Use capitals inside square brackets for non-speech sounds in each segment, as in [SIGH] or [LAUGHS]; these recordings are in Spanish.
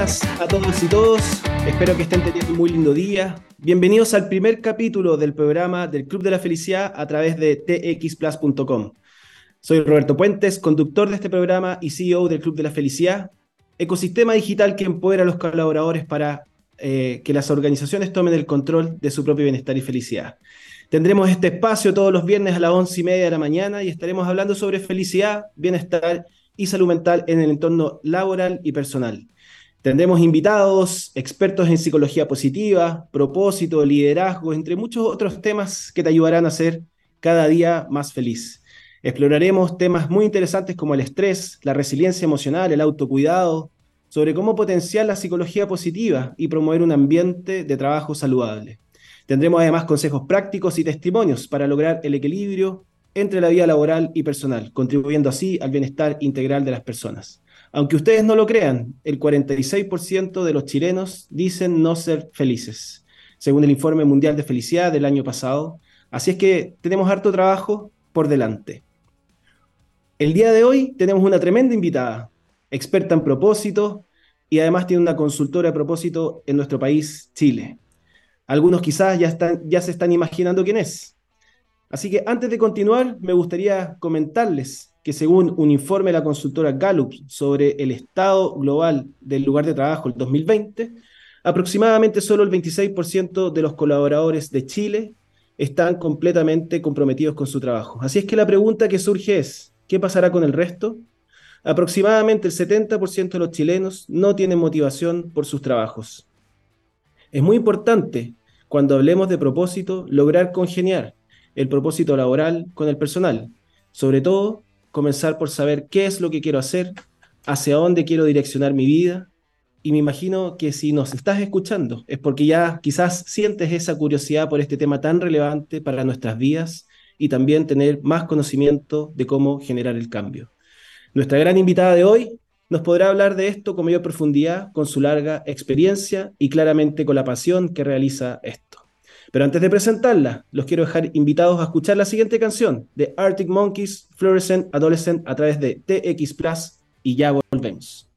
buenas a todos y todos. Espero que estén teniendo un muy lindo día. Bienvenidos al primer capítulo del programa del Club de la Felicidad a través de txplus.com. Soy Roberto Puentes, conductor de este programa y CEO del Club de la Felicidad, ecosistema digital que empodera a los colaboradores para eh, que las organizaciones tomen el control de su propio bienestar y felicidad. Tendremos este espacio todos los viernes a las once y media de la mañana y estaremos hablando sobre felicidad, bienestar y salud mental en el entorno laboral y personal. Tendremos invitados, expertos en psicología positiva, propósito, liderazgo, entre muchos otros temas que te ayudarán a ser cada día más feliz. Exploraremos temas muy interesantes como el estrés, la resiliencia emocional, el autocuidado, sobre cómo potenciar la psicología positiva y promover un ambiente de trabajo saludable. Tendremos además consejos prácticos y testimonios para lograr el equilibrio entre la vida laboral y personal, contribuyendo así al bienestar integral de las personas. Aunque ustedes no lo crean, el 46% de los chilenos dicen no ser felices, según el Informe Mundial de Felicidad del año pasado. Así es que tenemos harto trabajo por delante. El día de hoy tenemos una tremenda invitada, experta en propósito y además tiene una consultora de propósito en nuestro país, Chile. Algunos quizás ya, están, ya se están imaginando quién es. Así que antes de continuar, me gustaría comentarles que según un informe de la consultora Gallup sobre el estado global del lugar de trabajo el 2020, aproximadamente solo el 26% de los colaboradores de Chile están completamente comprometidos con su trabajo. Así es que la pregunta que surge es, ¿qué pasará con el resto? Aproximadamente el 70% de los chilenos no tienen motivación por sus trabajos. Es muy importante, cuando hablemos de propósito, lograr congeniar el propósito laboral con el personal. Sobre todo, comenzar por saber qué es lo que quiero hacer, hacia dónde quiero direccionar mi vida. Y me imagino que si nos estás escuchando es porque ya quizás sientes esa curiosidad por este tema tan relevante para nuestras vidas y también tener más conocimiento de cómo generar el cambio. Nuestra gran invitada de hoy nos podrá hablar de esto con mayor profundidad, con su larga experiencia y claramente con la pasión que realiza esto. Pero antes de presentarla, los quiero dejar invitados a escuchar la siguiente canción de Arctic Monkeys, Fluorescent Adolescent a través de TX Plus y ya volvemos.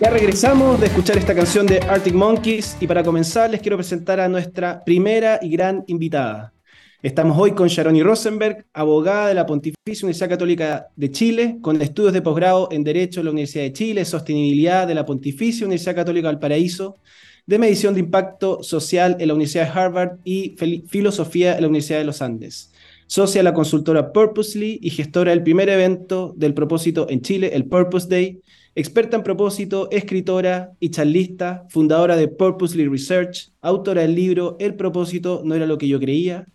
Ya regresamos de escuchar esta canción de Arctic Monkeys y para comenzar les quiero presentar a nuestra primera y gran invitada. Estamos hoy con Sharoni Rosenberg, abogada de la Pontificia Universidad Católica de Chile, con estudios de posgrado en Derecho de la Universidad de Chile, Sostenibilidad de la Pontificia Universidad Católica del Paraíso, de Medición de Impacto Social en la Universidad de Harvard y Filosofía en la Universidad de los Andes. Socia de la consultora Purposely y gestora del primer evento del propósito en Chile, el Purpose Day. Experta en propósito, escritora y charlista, fundadora de Purposely Research, autora del libro El propósito no era lo que yo creía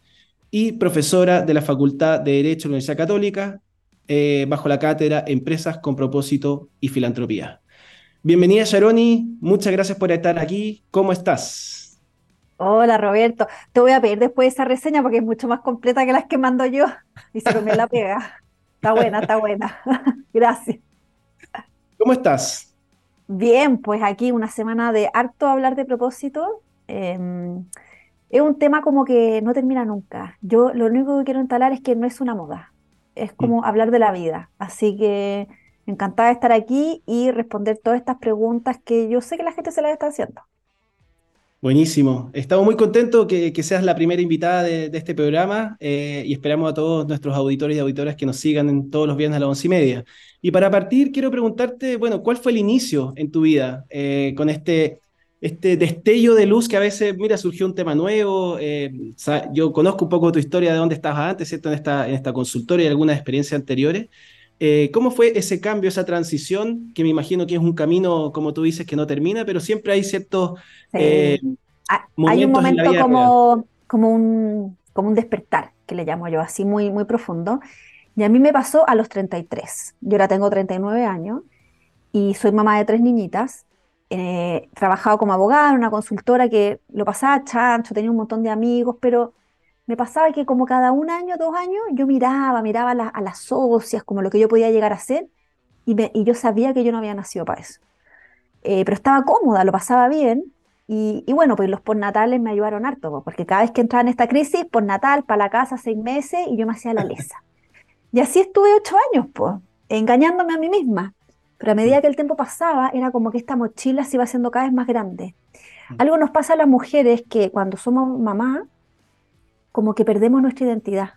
y profesora de la Facultad de Derecho de la Universidad Católica eh, bajo la cátedra Empresas con propósito y filantropía. Bienvenida, Sharoni. Muchas gracias por estar aquí. ¿Cómo estás? Hola, Roberto. Te voy a pedir después esa reseña porque es mucho más completa que las que mando yo y se comió la pega. Está buena, está buena. [LAUGHS] Gracias. ¿Cómo estás? Bien, pues aquí una semana de harto hablar de propósito. Em, es un tema como que no termina nunca. Yo lo único que quiero instalar es que no es una moda, es como mm. hablar de la vida. Así que Encantada de estar aquí y responder todas estas preguntas que yo sé que la gente se las está haciendo. Buenísimo. Estamos muy contentos que, seas la primera invitada de, este programa eh, y esperamos a todos nuestros auditores y auditoras que nos sigan en todos los viernes a las once y media. Y para partir, quiero preguntarte, bueno, ¿cuál fue el inicio en tu vida eh, con este, este destello de luz que a veces, mira, surgió un tema nuevo? Eh, yo conozco un poco tu historia de dónde estabas antes, ¿cierto? En esta, en esta consultoria y algunas experiencias anteriores. Eh, ¿Cómo fue ese cambio, esa transición? Que me imagino que es un camino, como tú dices, que no termina, pero siempre hay ciertos eh, Hay un momento como, como, un, como un despertar, que le llamo yo, así muy, muy profundo. Y a mí me pasó a los 33. Yo ahora tengo 39 años y soy mamá de tres niñitas. He trabajado como abogada en una consultora que lo pasaba chancho, tenía un montón de amigos, pero me pasaba que como cada un año, dos años, yo miraba, miraba a, las socias, como lo que yo podía llegar a hacer, y, yo sabía que yo no había nacido para eso. Eh, pero estaba cómoda, lo pasaba bien, y, bueno, pues los postnatales me ayudaron harto, porque cada vez que entraba en esta crisis, postnatal, para la casa, seis meses, y yo me hacía la lesa. Y así estuve ocho años, pues, engañándome a mí misma. pero a medida que el tiempo pasaba, era como que esta mochila se iba haciendo cada vez más grande. Mm. Algo nos pasa a las mujeres que cuando somos mamá, como que perdemos nuestra identidad,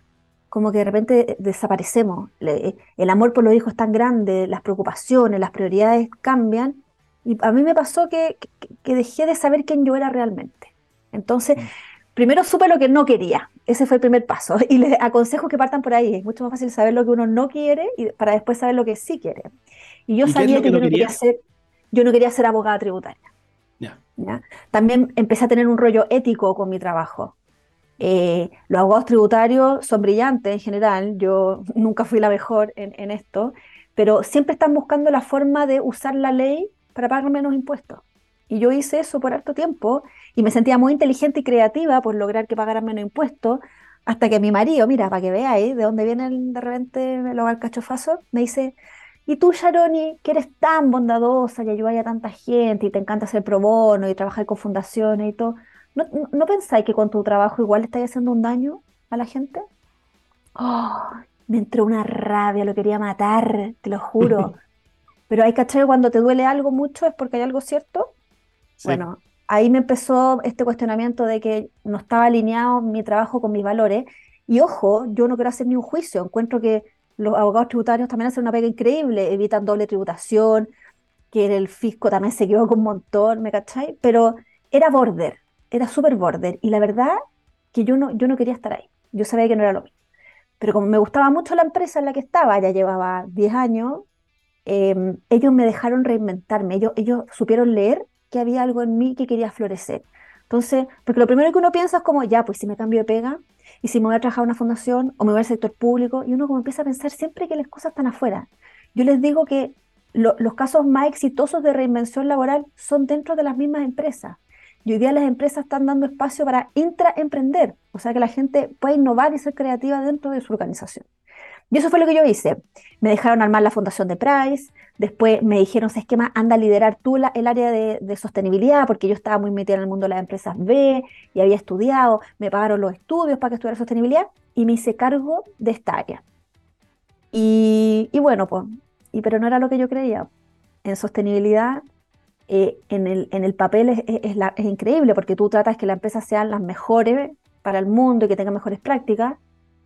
como que de repente desaparecemos. El amor por los hijos es tan grande, las preocupaciones, las prioridades cambian. Y a mí me pasó que, que, dejé de saber quién yo era realmente. Entonces, mm. primero supe lo que no quería. Ese fue el primer paso. [LAUGHS] Y les aconsejo que partan por ahí. Es mucho más fácil saber lo que uno no quiere y para después saber lo que sí quiere. Y yo sabía que, yo, no quería ser, yo no quería ser abogada tributaria. También empecé a tener un rollo ético con mi trabajo. Eh, los abogados tributarios son brillantes en general, yo [LAUGHS] nunca fui la mejor en, esto, pero siempre están buscando la forma de usar la ley para pagar menos impuestos. Y yo hice eso por harto tiempo y me sentía muy inteligente y creativa por lograr que pagaran menos impuestos, hasta que mi marido, mira, para que veáis de dónde viene de repente el hogar cachofazo, me dice, y tú, Sharoni, que eres tan bondadosa y ayudas a tanta gente y te encanta hacer pro bono y trabajar con fundaciones y todo, ¿no, pensáis que con tu trabajo igual estáis haciendo un daño a la gente? Oh, me entró una rabia, lo quería matar, te lo juro. [LAUGHS] Pero hay que cuando te duele algo mucho es porque hay algo cierto. Bueno, ahí me empezó este cuestionamiento de que no estaba alineado mi trabajo con mis valores. Y ojo, yo no quiero hacer ni un juicio, encuentro que los abogados tributarios también hacen una pega increíble, evitan doble tributación, que el fisco también se con un montón, ¿me cachai? Pero era border, era súper border, y la verdad que yo no, yo no quería estar ahí, yo sabía que no era lo mío. Pero como me gustaba mucho la empresa en la que estaba, ya llevaba 10 años, em, ellos me dejaron reinventarme, ellos, ellos supieron leer que había algo en mí que quería florecer. Entonces, porque lo primero que uno piensa es como, ya, pues si me cambio de pega, y si me voy a trabajar en una fundación o me voy al sector público, y uno como empieza a pensar siempre que las cosas están afuera. Yo les digo que los casos más exitosos de reinvención laboral son dentro de las mismas empresas. Y hoy día las empresas están dando espacio para intraemprender, o sea que la gente puede innovar y ser creativa dentro de su organización. Y eso fue lo que yo hice. Me dejaron armar la fundación de Price, después me dijeron, ¿sabes qué más? Anda a liderar tú el área de, sostenibilidad, porque yo estaba muy metida en el mundo de las empresas B y había estudiado, me pagaron los estudios para que estudiara sostenibilidad y me hice cargo de esta área. Y, bueno, pues, y, pero no era lo que yo creía. En sostenibilidad, eh, en, el, en, el, papel es, es, es increíble, porque tú tratas que las empresas sean las mejores para el mundo y que tengan mejores prácticas,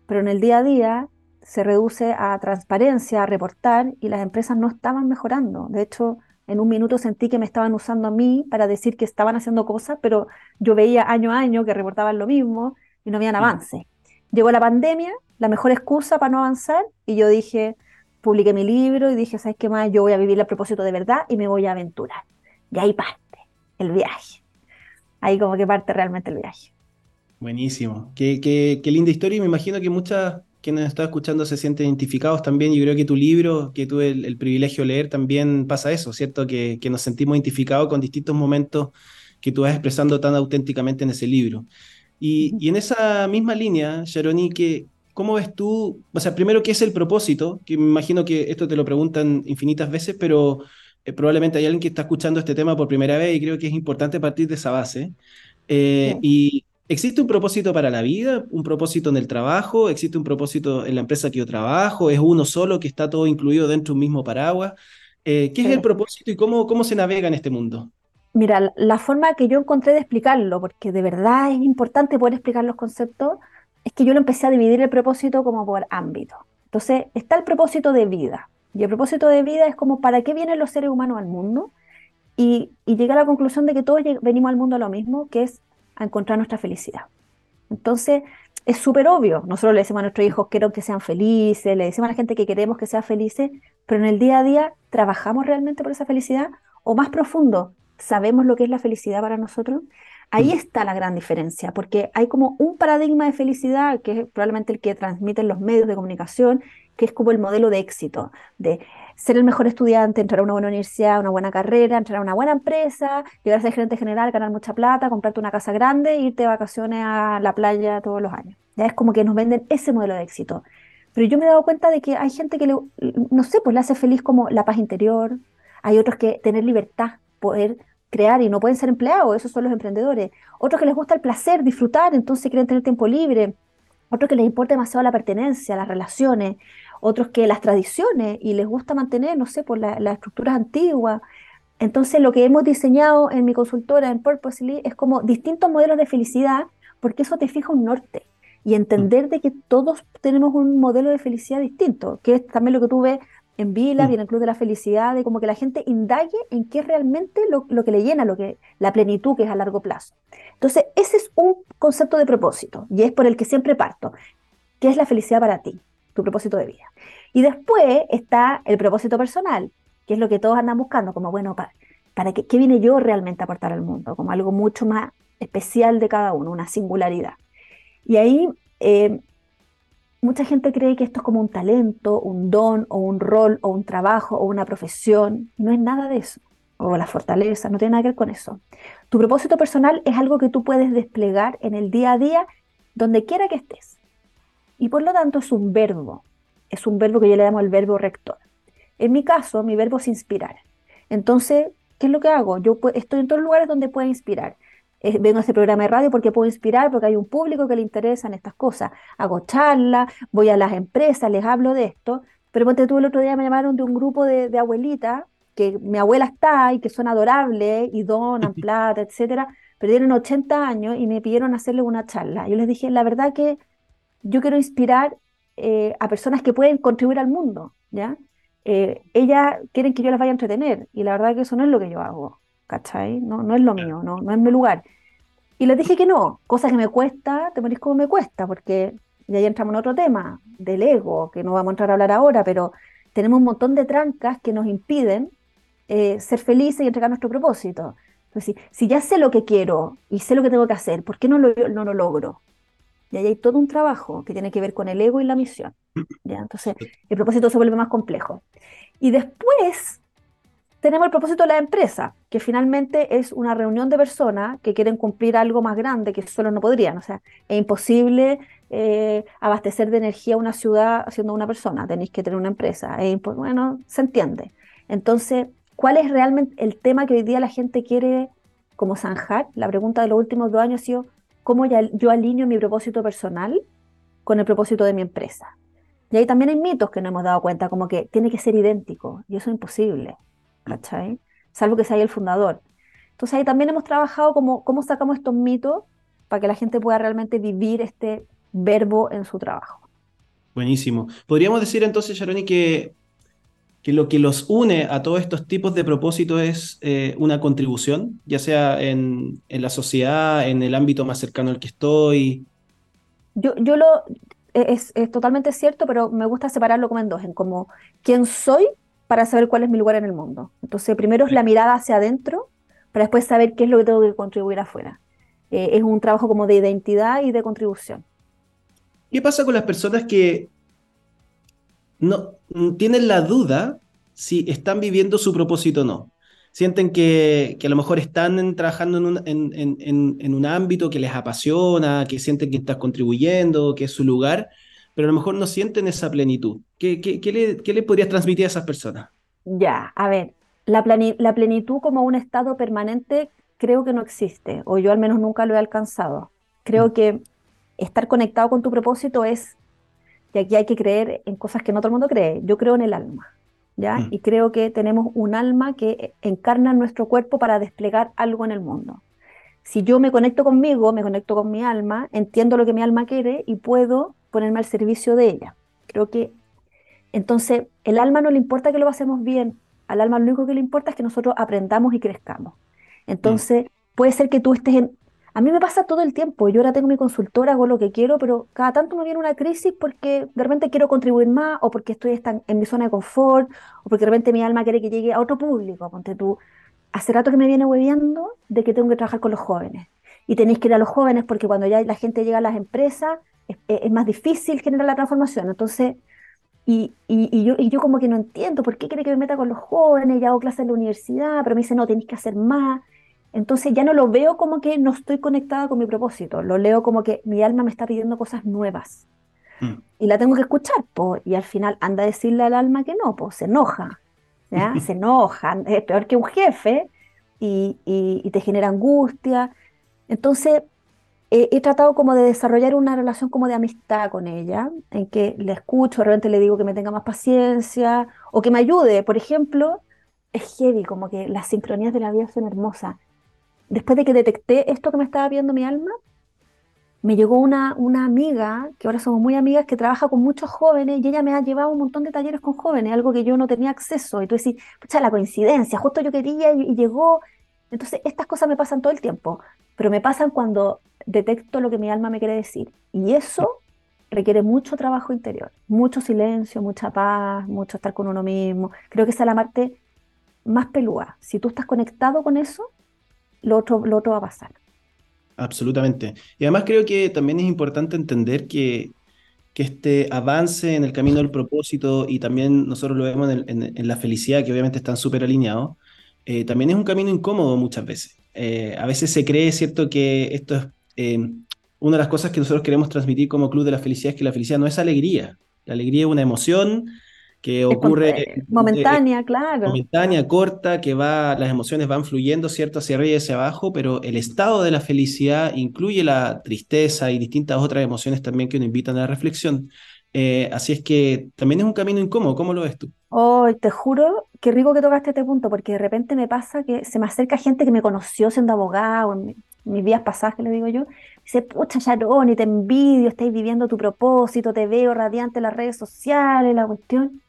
pero en el día a día se reduce a transparencia, a reportar, y las empresas no estaban mejorando. De hecho, en un minuto sentí que me estaban usando a mí para decir que estaban haciendo cosas, pero yo veía año a año que reportaban lo mismo y no habían avance. Llegó la pandemia, la mejor excusa para no avanzar, y yo dije, publiqué mi libro y dije, ¿sabes qué más? Yo voy a vivir el propósito de verdad y me voy a aventurar. Y ahí parte el viaje. Ahí como que parte realmente el viaje. Buenísimo. Qué, qué, qué linda historia y me imagino que muchas quienes están escuchando se sienten identificados también. Yo creo que tu libro, que tuve el, privilegio de leer, también pasa eso, ¿cierto? Que, nos sentimos identificados con distintos momentos que tú vas expresando tan auténticamente en ese libro. Y, en esa misma línea, Sharoni, que, ¿cómo ves tú? O sea, primero, ¿qué es el propósito? Que me imagino que esto te lo preguntan infinitas veces, pero eh, probablemente hay alguien que está escuchando este tema por primera vez y creo que es importante partir de esa base. Eh, y, ¿Existe un propósito para la vida? ¿Un propósito en el trabajo? ¿Existe un propósito en la empresa que yo trabajo? ¿Es uno solo que está todo incluido dentro de un mismo paraguas? Eh, ¿Qué es el propósito y cómo, cómo se navega en este mundo? Mira, la forma que yo encontré de explicarlo, porque de verdad es importante poder explicar los conceptos, es que yo lo empecé a dividir el propósito como por ámbito. Entonces, está el propósito de vida. Y el propósito de vida es como para qué vienen los seres humanos al mundo. Y, y llegué a la conclusión de que todos venimos al mundo a lo mismo, que es a encontrar nuestra felicidad. Entonces, es súper obvio. Nosotros le decimos a nuestros hijos, quiero que sean felices, le decimos a la gente que queremos que sea felices, pero en el día a día, ¿trabajamos realmente por esa felicidad? O más profundo, ¿sabemos lo que es la felicidad para nosotros? Ahí mm. está la gran diferencia, porque hay como un paradigma de felicidad, que es probablemente el que transmiten los medios de comunicación, que es como el modelo de éxito, de ser el mejor estudiante, entrar a una buena universidad, una buena carrera, entrar a una buena empresa, llegar a ser gerente general, ganar mucha plata, comprarte una casa grande e irte de vacaciones a la playa todos los años. Ya es como que nos venden ese modelo de éxito. Pero yo me he dado cuenta de que hay gente que, le, no sé, pues le hace feliz como la paz interior, hay otros que tener libertad, poder crear y no pueden ser empleados, esos son los emprendedores. Otros que les gusta el placer, disfrutar, entonces quieren tener tiempo libre. Otros que les importa demasiado la pertenencia, las relaciones otros que las tradiciones y les gusta mantener, no sé, por las estructuras antiguas. Entonces, lo que hemos diseñado en mi consultora, en Purposely, es como distintos modelos de felicidad, porque eso te fija un norte y entender de que todos tenemos un modelo de felicidad distinto, que es también lo que tú ves en Vila y en el Club de la Felicidad, de como que la gente indague en qué es realmente lo, lo, que le llena, lo que, la plenitud que es a largo plazo. Entonces, ese es un concepto de propósito y es por el que siempre parto. ¿Qué es la felicidad para ti? Tu propósito de vida. Y después está el propósito personal, que es lo que todos andan buscando, como, bueno, para, para qué, qué vine yo realmente a aportar al mundo, como algo mucho más especial de cada uno, una singularidad. Y ahí eh, mucha gente cree que esto es como un talento, un don o un rol o un trabajo o una profesión. No es nada de eso. O la fortaleza, no tiene nada que ver con eso. Tu propósito personal es algo que tú puedes desplegar en el día a día, donde quiera que estés. Y por lo tanto es un verbo. Es un verbo que yo le llamo el verbo rector. En mi caso, mi verbo es inspirar. Entonces, ¿qué es lo que hago? Yo estoy en todos los lugares donde puedo inspirar vengo a este programa de radio porque puedo inspirar, porque hay un público que le interesan estas cosas. Hago charlas, voy a las empresas, les hablo de esto. Pero ponte tú el otro día me llamaron de un grupo de, de abuelitas, que mi abuela está y que son adorables y donan [LAUGHS] plata, etcétera, pero tienen 80 años y me pidieron hacerle una charla. Yo les dije, la verdad que yo quiero inspirar eh, a personas que pueden contribuir al mundo, ¿ya? Eh, ellas quieren que yo las vaya a entretener y la verdad que eso no es lo que yo hago. ¿Cachai? No, no es lo mío, no, no es mi lugar. Y les dije que no, cosa que me cuesta, te morís como me cuesta, porque y ahí entramos en otro tema, del ego, que no vamos a entrar a hablar ahora, pero tenemos un montón de trancas que nos impiden eh, ser felices y entregar nuestro propósito. Entonces, si, ya sé lo que quiero y sé lo que tengo que hacer, ¿por qué no lo, no lo logro? Y ahí hay todo un trabajo que tiene que ver con el ego y la misión. ¿ya? Entonces, el propósito se vuelve más complejo. Y después tenemos el propósito de la empresa, que finalmente es una reunión de personas que quieren cumplir algo más grande que solo no podrían. O sea, es imposible eh, abastecer de energía una ciudad siendo una persona, tenéis que tener una empresa. bueno, se entiende. Entonces, ¿cuál es realmente el tema que hoy día la gente quiere como zanjar? La pregunta de los últimos dos años ha sido, ¿cómo yo alineo mi propósito personal con el propósito de mi empresa? Y ahí también hay mitos que no hemos dado cuenta, como que tiene que ser idéntico, y eso es imposible. ¿Cachai? Salvo que sea el fundador. Entonces ahí también hemos trabajado como cómo sacamos estos mitos para que la gente pueda realmente vivir este verbo en su trabajo. Buenísimo. Podríamos decir entonces, Sharoni, que, que lo que los une a todos estos tipos de propósitos es eh, una contribución, ya sea en, en, la sociedad, en el ámbito más cercano al que estoy. Yo, yo lo, es, es, totalmente cierto, pero me gusta separarlo como en dos, en como quién soy para saber cuál es mi lugar en el mundo. Entonces, primero es la mirada hacia adentro, para después saber qué es lo que tengo que contribuir afuera. Eh, es un trabajo como de identidad y de contribución. ¿Qué pasa con las personas que no tienen la duda si están viviendo su propósito o no? Sienten que, a lo mejor están trabajando en un, en un ámbito que les apasiona, que sienten que están contribuyendo, que es su lugar, pero a lo mejor no sienten esa plenitud. ¿Qué, qué, le, podrías transmitir a esas personas? Ya, a ver, la, la plenitud como un estado permanente creo que no existe, o yo al menos nunca lo he alcanzado. Creo mm. que estar conectado con tu propósito es, y aquí hay que creer en cosas que no todo el mundo cree, yo creo en el alma, ¿ya? Mm. Y creo que tenemos un alma que encarna en nuestro cuerpo para desplegar algo en el mundo. Si yo me conecto conmigo, me conecto con mi alma, entiendo lo que mi alma quiere y puedo ponerme al servicio de ella. Creo que entonces el alma no le importa que lo hacemos bien, al alma lo único que le importa es que nosotros aprendamos y crezcamos. Entonces puede ser que tú estés en... A mí me pasa todo el tiempo, yo ahora tengo mi consultora, hago lo que quiero, pero cada tanto me viene una crisis porque de repente quiero contribuir más o porque estoy en mi zona de confort o porque de repente mi alma quiere que llegue a otro público. Ponte tú, hace rato que me viene hueviando de que tengo que trabajar con los jóvenes. Y tenéis que ir a los jóvenes porque cuando ya la gente llega a las empresas, es, más difícil generar la transformación. Entonces, y, y, yo, y yo como que no entiendo por qué quiere que me meta con los jóvenes, ya hago clases en la universidad, pero me dice, no, tenéis que hacer más. Entonces ya no lo veo como que no estoy conectada con mi propósito, lo leo como que mi alma me está pidiendo cosas nuevas. Mm. Y la tengo que escuchar, po, y al final anda a decirle al alma que no, pues se enoja, ¿ya? [LAUGHS] se enoja, es peor que un jefe, y, y te genera angustia. Entonces, he, tratado como de desarrollar una relación como de amistad con ella, en que le escucho, de repente le digo que me tenga más paciencia o que me ayude. Por ejemplo, es heavy, como que las sincronías de la vida son hermosas. Después de que detecté esto que me estaba viendo mi alma, me llegó una, una amiga, que ahora somos muy amigas, que trabaja con muchos jóvenes y ella me ha llevado un montón de talleres con jóvenes, algo que yo no tenía acceso. Y tú decís, pucha, la coincidencia, justo yo quería y, llegó. Entonces, estas cosas me pasan todo el tiempo, pero me pasan cuando detecto lo que mi alma me quiere decir. Y eso requiere mucho trabajo interior, mucho silencio, mucha paz, mucho estar con uno mismo. Creo que esa es la parte más pelúa. Si tú estás conectado con eso, lo otro, lo otro va a pasar. Absolutamente. Y además creo que también es importante entender que, que este avance en el camino del propósito y también nosotros lo vemos en, la felicidad, que obviamente están súper alineados, eh, también es un camino incómodo muchas veces. Eh, a veces se cree, ¿cierto?, que esto es eh, una de las cosas que nosotros queremos transmitir como Club de la Felicidad, es que la felicidad no es alegría. La alegría es una emoción que ocurre momentánea, claro. Momentánea, corta, que va, las emociones van fluyendo, ¿cierto?, hacia arriba y hacia abajo, pero el estado de la felicidad incluye la tristeza y distintas otras emociones también que nos invitan a la reflexión. Eh, así es que también es un camino incómodo, ¿cómo lo ves tú? Oh, te juro que rico que tocaste este punto, porque de repente me pasa que se me acerca gente que me conoció siendo abogado, en mis días pasados, que le digo yo, dice, pucha Sharon, y te envidio, estáis viviendo tu propósito, te veo radiante en las redes sociales, la cuestión.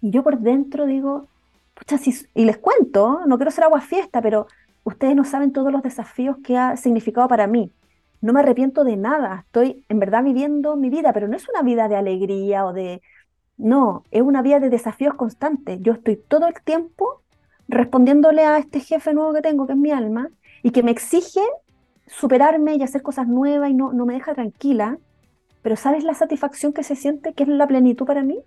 Y yo por dentro digo, pucha, y les cuento, no quiero ser agua fiesta, pero ustedes no saben todos los desafíos que ha significado para mí. No me arrepiento de nada, estoy en verdad viviendo mi vida, pero no es una vida de alegría o de... No, es una vida de desafíos constantes. Yo estoy todo el tiempo respondiéndole a este jefe nuevo que tengo, que es mi alma, y que me exige superarme y hacer cosas nuevas y no, no me deja tranquila. Pero ¿sabes la satisfacción que se siente, que es la plenitud para mí?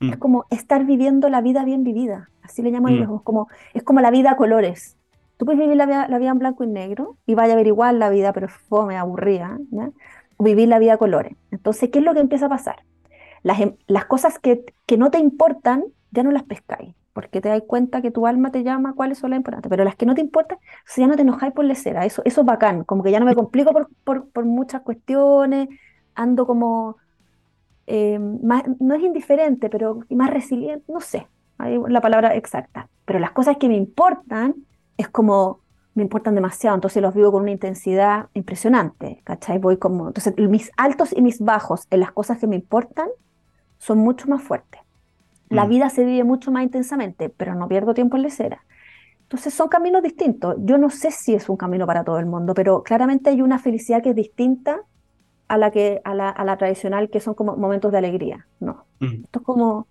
Es mm. como estar viviendo la vida bien vivida. Así le llamo mm. ellos. Como, es como la vida a colores. Tú puedes vivir la vida, la vida en blanco y negro y vaya a ver igual la vida, pero fome, aburrida. O vivir la vida a colores. Entonces, ¿qué es lo que empieza a pasar? Las, em, las cosas que, que no te importan, ya no las pescáis porque te das cuenta que tu alma te llama cuáles son las importantes, pero las que no te importan, si ya no te enojáis por lecera, eso, eso es bacán, como que ya no me complico por, por, por muchas cuestiones, ando como eh, no es indiferente, pero más resiliente, no sé, hay la palabra exacta. Pero las cosas que me importan es como me importan demasiado, entonces los vivo con una intensidad impresionante, ¿cachai? Voy como, entonces mis altos y mis bajos en las cosas que me importan son mucho más fuertes. La mm. vida se vive mucho más intensamente, pero no pierdo tiempo en lecera. Entonces son caminos distintos. Yo no sé si es un camino para todo el mundo, pero claramente hay una felicidad que es distinta a la, que, a la, tradicional, que son como momentos de alegría. No. Esto es como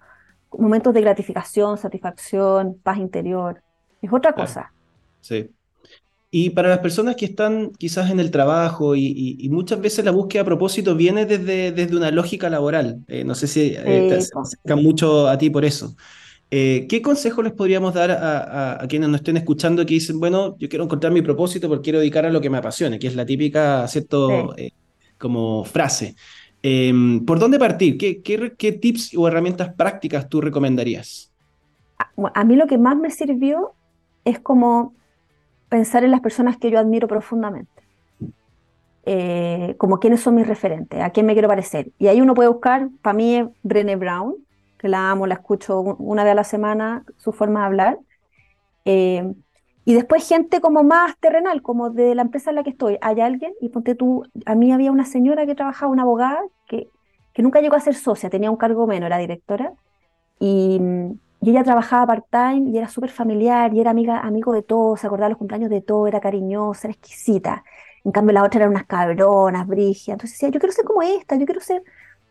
momentos de gratificación, satisfacción, paz interior. Es otra cosa. Sí. Y para las personas que están quizás en el trabajo y, muchas veces la búsqueda a propósito viene desde, desde una lógica laboral. Eh, no sé si eh, te acercan mucho a ti por eso. Eh, ¿Qué consejo les podríamos dar a, quienes nos estén escuchando que dicen, bueno, yo quiero encontrar mi propósito porque quiero dedicar a lo que me apasione, que es la típica, ¿cierto? Como frase. Em, ¿Por dónde partir? ¿Qué, ¿Qué, tips o herramientas prácticas tú recomendarías? A mí lo que más me sirvió es como pensar en las personas que yo admiro profundamente. Eh, como quiénes son mis referentes, a quién me quiero parecer. Y ahí uno puede buscar, para mí es Brené Brown, que la amo, la escucho una vez a la semana, su forma de hablar. Eh, y después gente como más terrenal, como de la empresa en la que estoy. Hay alguien, y ponte tú, a mí había una señora que trabajaba, una abogada, que, que nunca llegó a ser socia, tenía un cargo menos, era directora, y, y ella trabajaba part-time y era súper familiar, y era amiga, amigo de todos, se acordaba los cumpleaños de todo, era cariñosa, era exquisita. En cambio la otra era unas cabronas, brigia. Entonces decía, yo quiero ser como esta, yo quiero ser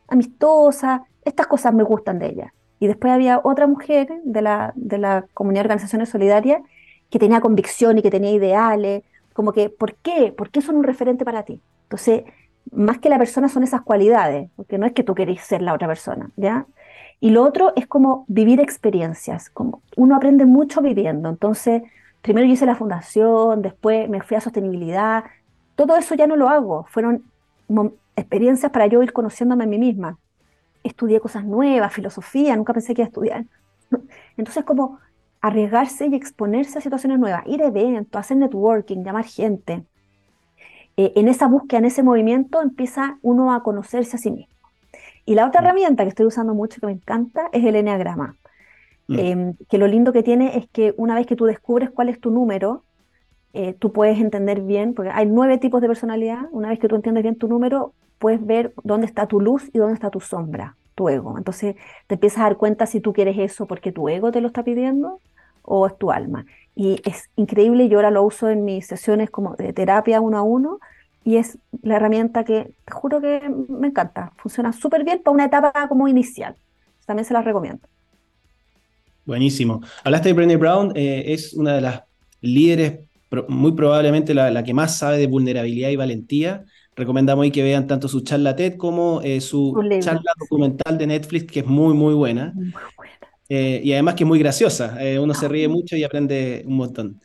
amistosa, estas cosas me gustan de ella. Y después había otra mujer de la, de la comunidad de organizaciones solidarias que tenía convicción y que tenía ideales, como que, ¿por qué? ¿Por qué son un referente para ti? Entonces, más que la persona son esas cualidades, porque no es que tú querés ser la otra persona, ¿ya? Y lo otro es como vivir experiencias, como uno aprende mucho viviendo, entonces, primero yo hice la fundación, después me fui a sostenibilidad, todo eso ya no lo hago, fueron experiencias para yo ir conociéndome a mí misma. Estudié cosas nuevas, filosofía, nunca pensé que iba a estudiar. [LAUGHS] Entonces, como arriesgarse y exponerse a situaciones nuevas, ir a eventos, hacer networking, llamar gente. eh, en esa búsqueda, en ese movimiento, empieza uno a conocerse a sí mismo. Y la otra mm. herramienta que estoy usando mucho, que me encanta, es el enneagrama. Mm. Em, que lo lindo que tiene es que una vez que tú descubres cuál es tu número, eh, tú puedes entender bien, porque hay nueve tipos de personalidad, una vez que tú entiendes bien tu número, puedes ver dónde está tu luz y dónde está tu sombra, tu ego. Entonces te empiezas a dar cuenta si tú quieres eso porque tu ego te lo está pidiendo o es tu alma. Y es increíble, yo ahora lo uso en mis sesiones como de terapia uno a uno y es la herramienta que te juro que me encanta, funciona súper bien para una etapa como inicial. También se la recomiendo. Buenísimo. Hablaste de Brené Brown, eh, es una de las líderes, muy probablemente la, que más sabe de vulnerabilidad y valentía. Recomendamos ahí que vean tanto su charla TED como eh, su charla documental de Netflix, que es muy, muy buena. Eh, y además que es muy graciosa. uno se ríe ah. mucho y aprende un montón.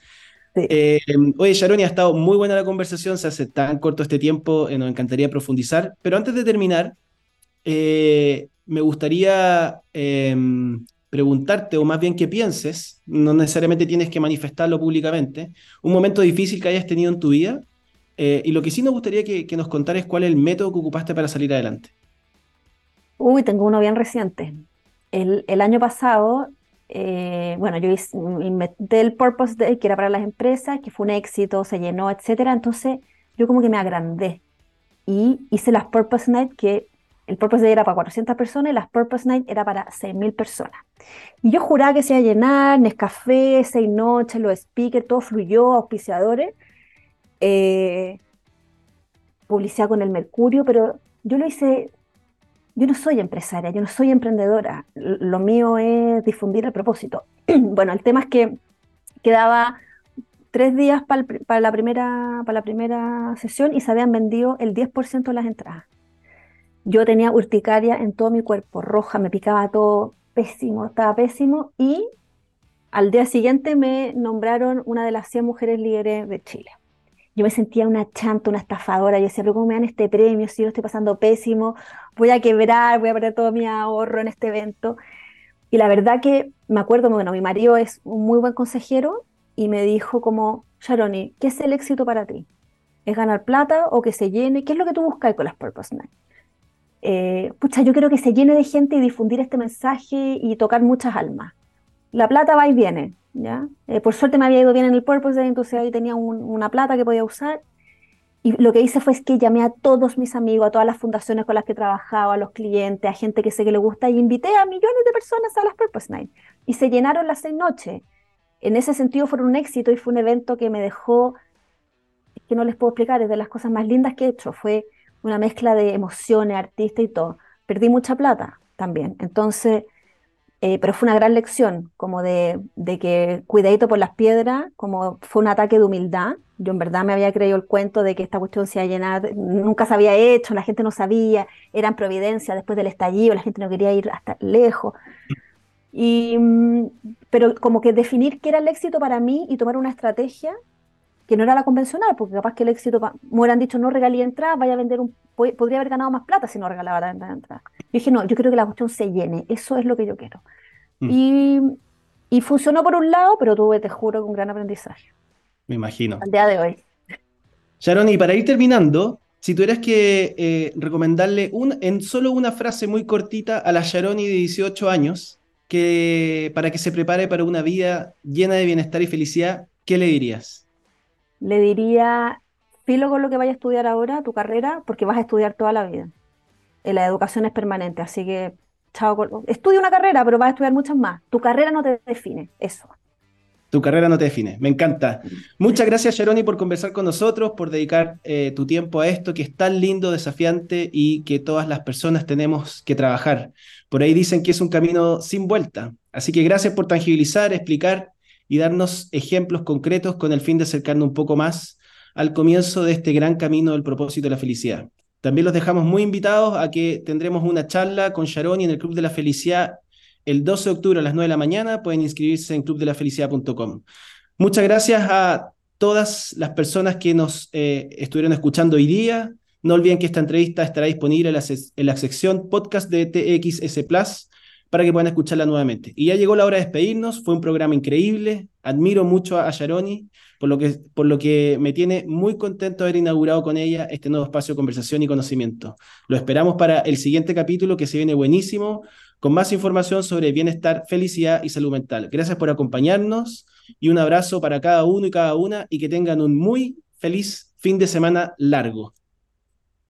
oye, Sharoni, ha estado muy buena la conversación, se hace tan corto este tiempo, nos encantaría profundizar. Pero antes de terminar, me gustaría em, preguntarte, o más bien que pienses, no necesariamente tienes que manifestarlo públicamente, un momento difícil que hayas tenido en tu vida. Eh, y lo que sí nos gustaría que, nos contaras cuál es el método que ocupaste para salir adelante. Uy, tengo uno bien reciente. El, año pasado, eh, bueno, yo inventé el Purpose Day, que era para las empresas, que fue un éxito, se llenó, etcétera. Entonces, yo como que me agrandé y hice las Purpose Night, que el Purpose Day era para 400 personas y las Purpose Night era para 6.000 personas. Y yo juraba que se iba a llenar, Nescafé, seis noches, los speakers, todo fluyó, auspiciadores, eh, publicidad con el Mercurio, pero yo lo hice, yo no soy empresaria, yo no soy emprendedora, lo mío es difundir el propósito. [CLEARS THROAT] bueno, el tema es que quedaba tres días para, la primera, para la primera sesión y se habían vendido el 10% de las entradas. Yo tenía urticaria en todo mi cuerpo, roja, me picaba todo pésimo, estaba pésimo y al día siguiente me nombraron una de las 100 mujeres líderes de Chile. Yo me sentía una chanta, una estafadora. Yo decía, pero ¿cómo me dan este premio? Si yo lo estoy pasando pésimo, voy a quebrar, voy a perder todo mi ahorro en este evento. Y la verdad que me acuerdo, bueno, mi marido es un muy buen consejero y me dijo como, Sharoni, ¿qué es el éxito para ti? ¿Es ganar plata o que se llene? ¿Qué es lo que tú buscas con las Purpose Night? Eh, pucha, yo quiero que se llene de gente y difundir este mensaje y tocar muchas almas. La plata va y viene, ¿ya? Eh, por suerte me había ido bien en el Purpose entonces ahí tenía una plata que podía usar. Y lo que hice fue que llamé a todos mis amigos, a todas las fundaciones con las que trabajaba, a los clientes, a gente que sé que le gusta, y invité a millones de personas a las Purpose Night. Y se llenaron las seis noches. En ese sentido fue un éxito y fue un evento que me dejó, que no les puedo explicar, es de las cosas más lindas que he hecho. Fue una mezcla de emociones, artista y todo. Perdí mucha plata también. Entonces, eh, pero fue una gran lección, como de, que cuidadito por las piedras, como fue un ataque de humildad. Yo en verdad me había creído el cuento de que esta cuestión se iba a llenar, nunca se había hecho, la gente no sabía, era en Providencia después del estallido, la gente no quería ir hasta lejos. Y, mm, pero como que definir qué era el éxito para mí y tomar una estrategia que no era la convencional, porque capaz que el éxito, me hubieran dicho no regalía entrada, vaya a vender un, podría haber ganado más plata si no regalaba la entrada. Yo dije, no, yo quiero que la cuestión se llene, eso es lo que yo quiero. Mm. Y, y, funcionó por un lado, pero tuve, te juro, un gran aprendizaje. Me imagino. Al día de hoy. Sharon, y para ir terminando, si tuvieras que eh, recomendarle un, en solo una frase muy cortita a la Sharoni de 18 años, que, para que se prepare para una vida llena de bienestar y felicidad, ¿qué le dirías? Le diría, filo con lo que vayas a estudiar ahora, tu carrera, porque vas a estudiar toda la vida. La educación es permanente, así que chao, estudia una carrera, pero vas a estudiar muchas más. Tu carrera no te define, eso. Tu carrera no te define, me encanta. Muchas gracias, Sharoni, por conversar con nosotros, por dedicar eh, tu tiempo a esto que es tan lindo, desafiante y que todas las personas tenemos que trabajar. Por ahí dicen que es un camino sin vuelta. Así que gracias por tangibilizar, explicar y darnos ejemplos concretos con el fin de acercarnos un poco más al comienzo de este gran camino del propósito de la felicidad. También los dejamos muy invitados a que tendremos una charla con Sharoni en el Club de la Felicidad el 12 de octubre a las 9 de la mañana. Pueden inscribirse en clubdelafelicidad.com. Muchas gracias a todas las personas que nos eh, estuvieron escuchando hoy día. No olviden que esta entrevista estará disponible en la, en la sección podcast de TXS Plus para que puedan escucharla nuevamente. Y ya llegó la hora de despedirnos, fue un programa increíble, admiro mucho a Sharoni, por lo, que, por lo que me tiene muy contento haber inaugurado con ella este nuevo espacio de conversación y conocimiento. Lo esperamos para el siguiente capítulo que se viene buenísimo, con más información sobre bienestar, felicidad y salud mental. Gracias por acompañarnos y un abrazo para cada uno y cada una y que tengan un muy feliz fin de semana largo.